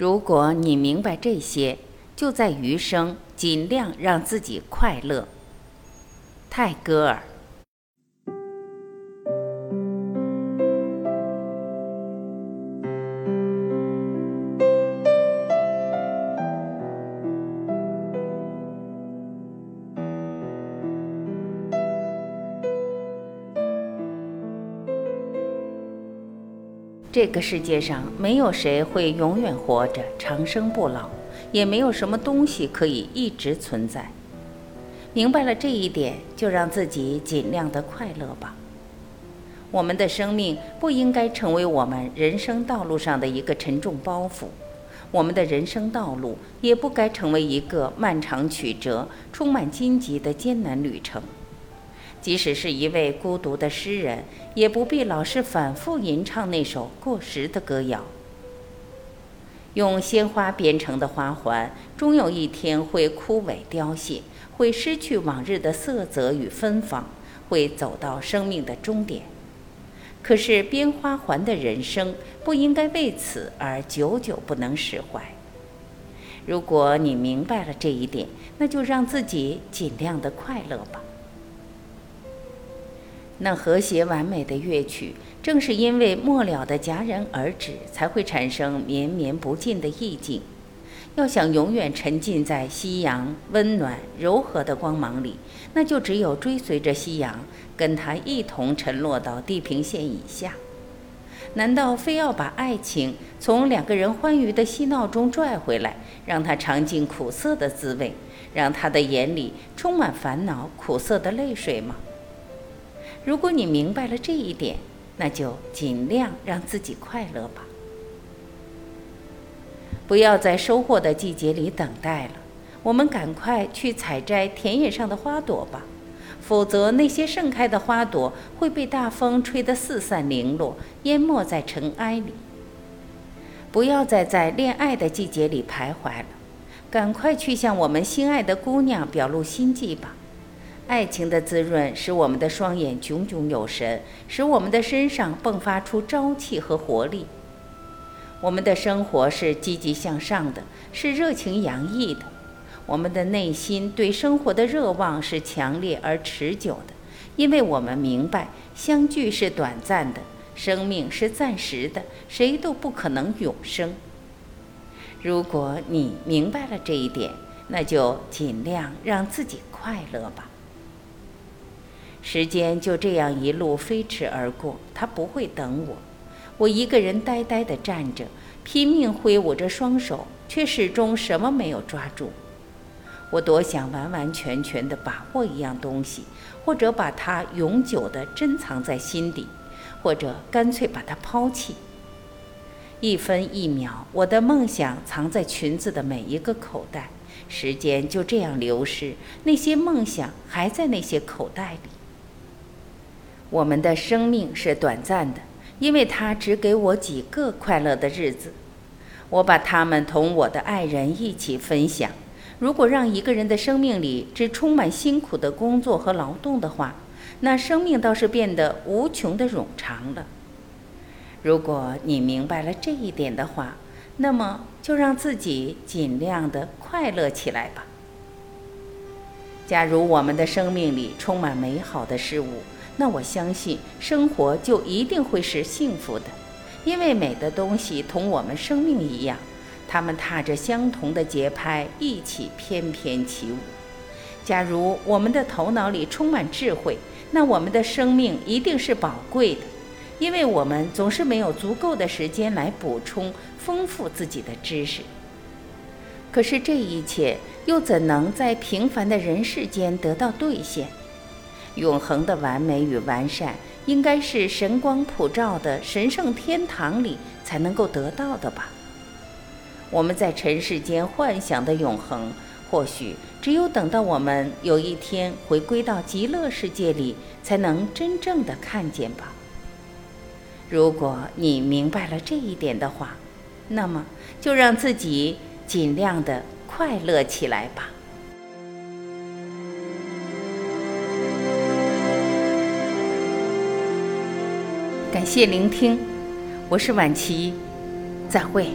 如果你明白这些，就在余生尽量让自己快乐。泰戈尔。这个世界上没有谁会永远活着、长生不老，也没有什么东西可以一直存在。明白了这一点，就让自己尽量的快乐吧。我们的生命不应该成为我们人生道路上的一个沉重包袱，我们的人生道路也不该成为一个漫长曲折、充满荆棘的艰难旅程。即使是一位孤独的诗人，也不必老是反复吟唱那首过时的歌谣。用鲜花编成的花环，终有一天会枯萎凋谢，会失去往日的色泽与芬芳，会走到生命的终点。可是编花环的人生，不应该为此而久久不能释怀。如果你明白了这一点，那就让自己尽量的快乐吧。那和谐完美的乐曲，正是因为末了的戛然而止，才会产生绵绵不尽的意境。要想永远沉浸在夕阳温暖柔和的光芒里，那就只有追随着夕阳，跟它一同沉落到地平线以下。难道非要把爱情从两个人欢愉的嬉闹中拽回来，让他尝尽苦涩的滋味，让他的眼里充满烦恼、苦涩的泪水吗？如果你明白了这一点，那就尽量让自己快乐吧。不要在收获的季节里等待了，我们赶快去采摘田野上的花朵吧，否则那些盛开的花朵会被大风吹得四散零落，淹没在尘埃里。不要再在恋爱的季节里徘徊了，赶快去向我们心爱的姑娘表露心迹吧。爱情的滋润使我们的双眼炯炯有神，使我们的身上迸发出朝气和活力。我们的生活是积极向上的，是热情洋溢的。我们的内心对生活的热望是强烈而持久的，因为我们明白相聚是短暂的，生命是暂时的，谁都不可能永生。如果你明白了这一点，那就尽量让自己快乐吧。时间就这样一路飞驰而过，他不会等我。我一个人呆呆地站着，拼命挥舞着双手，却始终什么没有抓住。我多想完完全全地把握一样东西，或者把它永久地珍藏在心底，或者干脆把它抛弃。一分一秒，我的梦想藏在裙子的每一个口袋，时间就这样流逝，那些梦想还在那些口袋里。我们的生命是短暂的，因为它只给我几个快乐的日子。我把它们同我的爱人一起分享。如果让一个人的生命里只充满辛苦的工作和劳动的话，那生命倒是变得无穷的冗长了。如果你明白了这一点的话，那么就让自己尽量的快乐起来吧。假如我们的生命里充满美好的事物，那我相信生活就一定会是幸福的，因为美的东西同我们生命一样，它们踏着相同的节拍一起翩翩起舞。假如我们的头脑里充满智慧，那我们的生命一定是宝贵的，因为我们总是没有足够的时间来补充丰富自己的知识。可是这一切又怎能在平凡的人世间得到兑现？永恒的完美与完善，应该是神光普照的神圣天堂里才能够得到的吧？我们在尘世间幻想的永恒，或许只有等到我们有一天回归到极乐世界里，才能真正的看见吧。如果你明白了这一点的话，那么就让自己尽量的快乐起来吧。感谢聆听，我是晚琪，再会。